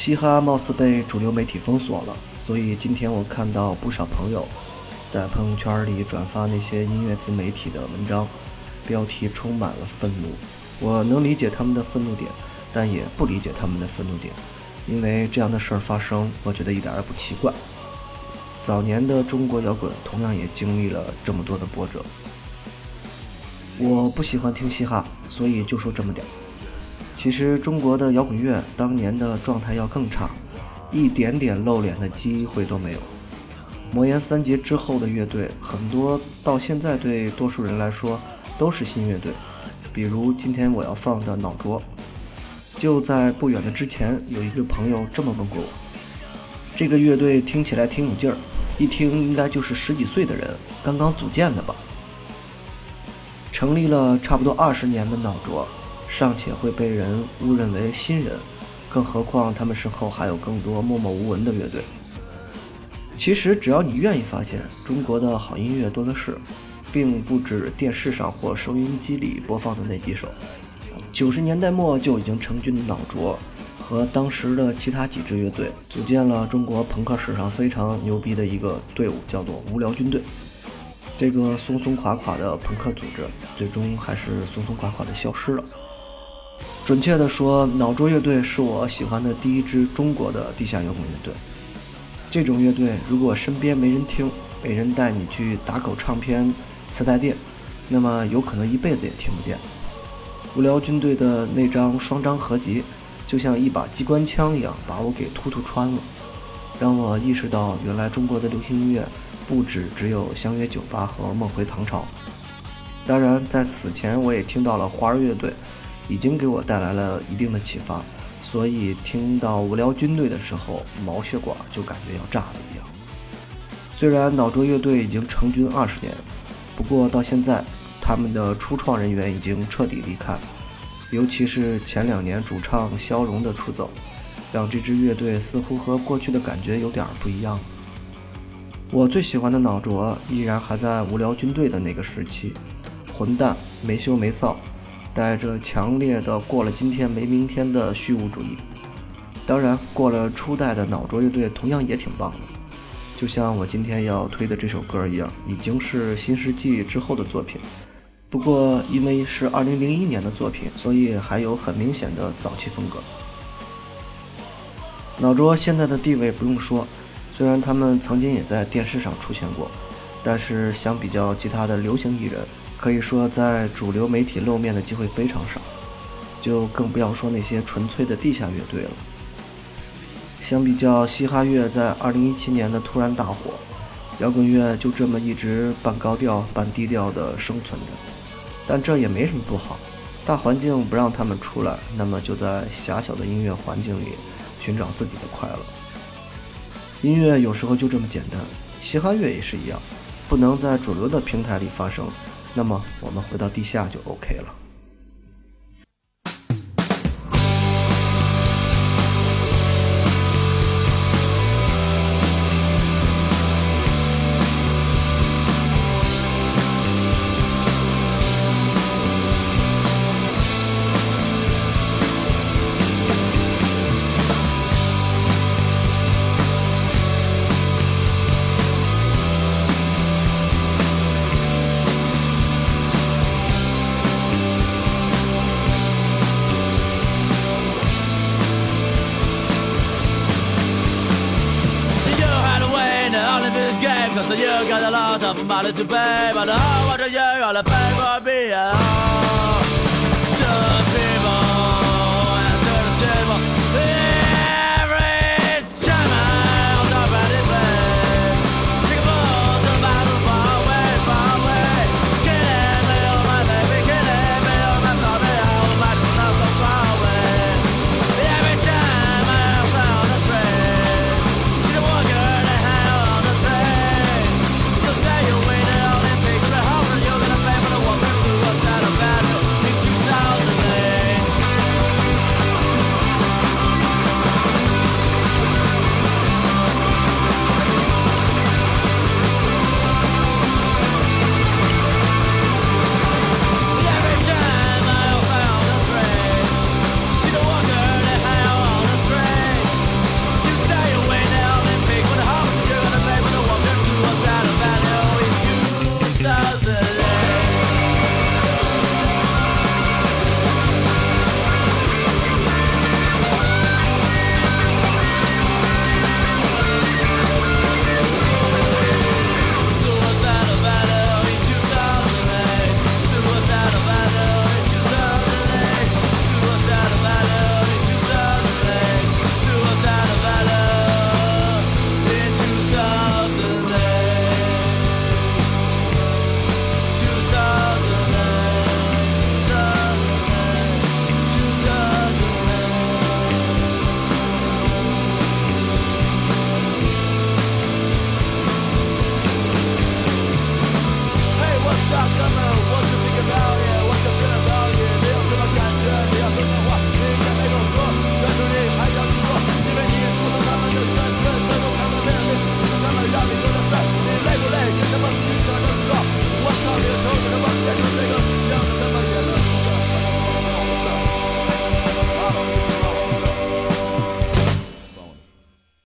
嘻哈貌似被主流媒体封锁了，所以今天我看到不少朋友在朋友圈里转发那些音乐自媒体的文章，标题充满了愤怒。我能理解他们的愤怒点，但也不理解他们的愤怒点，因为这样的事儿发生，我觉得一点也不奇怪。早年的中国摇滚同样也经历了这么多的波折。我不喜欢听嘻哈，所以就说这么点。其实中国的摇滚乐当年的状态要更差，一点点露脸的机会都没有。魔岩三杰之后的乐队很多，到现在对多数人来说都是新乐队。比如今天我要放的脑浊，就在不远的之前，有一个朋友这么问过我：这个乐队听起来挺有劲儿，一听应该就是十几岁的人刚刚组建的吧？成立了差不多二十年的脑浊。尚且会被人误认为新人，更何况他们身后还有更多默默无闻的乐队。其实只要你愿意发现，中国的好音乐多的是，并不止电视上或收音机里播放的那几首。九十年代末就已经成军的老卓，和当时的其他几支乐队，组建了中国朋克史上非常牛逼的一个队伍，叫做无聊军队。这个松松垮垮的朋克组织，最终还是松松垮垮的消失了。准确地说，脑桌乐队是我喜欢的第一支中国的地下摇滚乐队。这种乐队，如果身边没人听，没人带你去打口唱片、磁带店，那么有可能一辈子也听不见。无聊军队的那张双张合集，就像一把机关枪一样，把我给突突穿了，让我意识到，原来中国的流行音乐不止只有相约九八和梦回唐朝。当然，在此前我也听到了花儿乐队。已经给我带来了一定的启发，所以听到无聊军队的时候，毛血管就感觉要炸了一样。虽然脑浊乐队已经成军二十年，不过到现在，他们的初创人员已经彻底离开，尤其是前两年主唱肖荣的出走，让这支乐队似乎和过去的感觉有点不一样。我最喜欢的脑浊依然还在无聊军队的那个时期，混蛋，没羞没臊。带着强烈的过了今天没明天的虚无主义，当然过了初代的脑浊乐队同样也挺棒的，就像我今天要推的这首歌一样，已经是新世纪之后的作品。不过因为是二零零一年的作品，所以还有很明显的早期风格。脑浊现在的地位不用说，虽然他们曾经也在电视上出现过，但是相比较其他的流行艺人。可以说，在主流媒体露面的机会非常少，就更不要说那些纯粹的地下乐队了。相比较嘻哈乐在2017年的突然大火，摇滚乐就这么一直半高调半低调的生存着。但这也没什么不好，大环境不让他们出来，那么就在狭小的音乐环境里寻找自己的快乐。音乐有时候就这么简单，嘻哈乐也是一样，不能在主流的平台里发生。那么，我们回到地下就 OK 了。Cause you got a lot of money to pay But i want to you all the pay for me?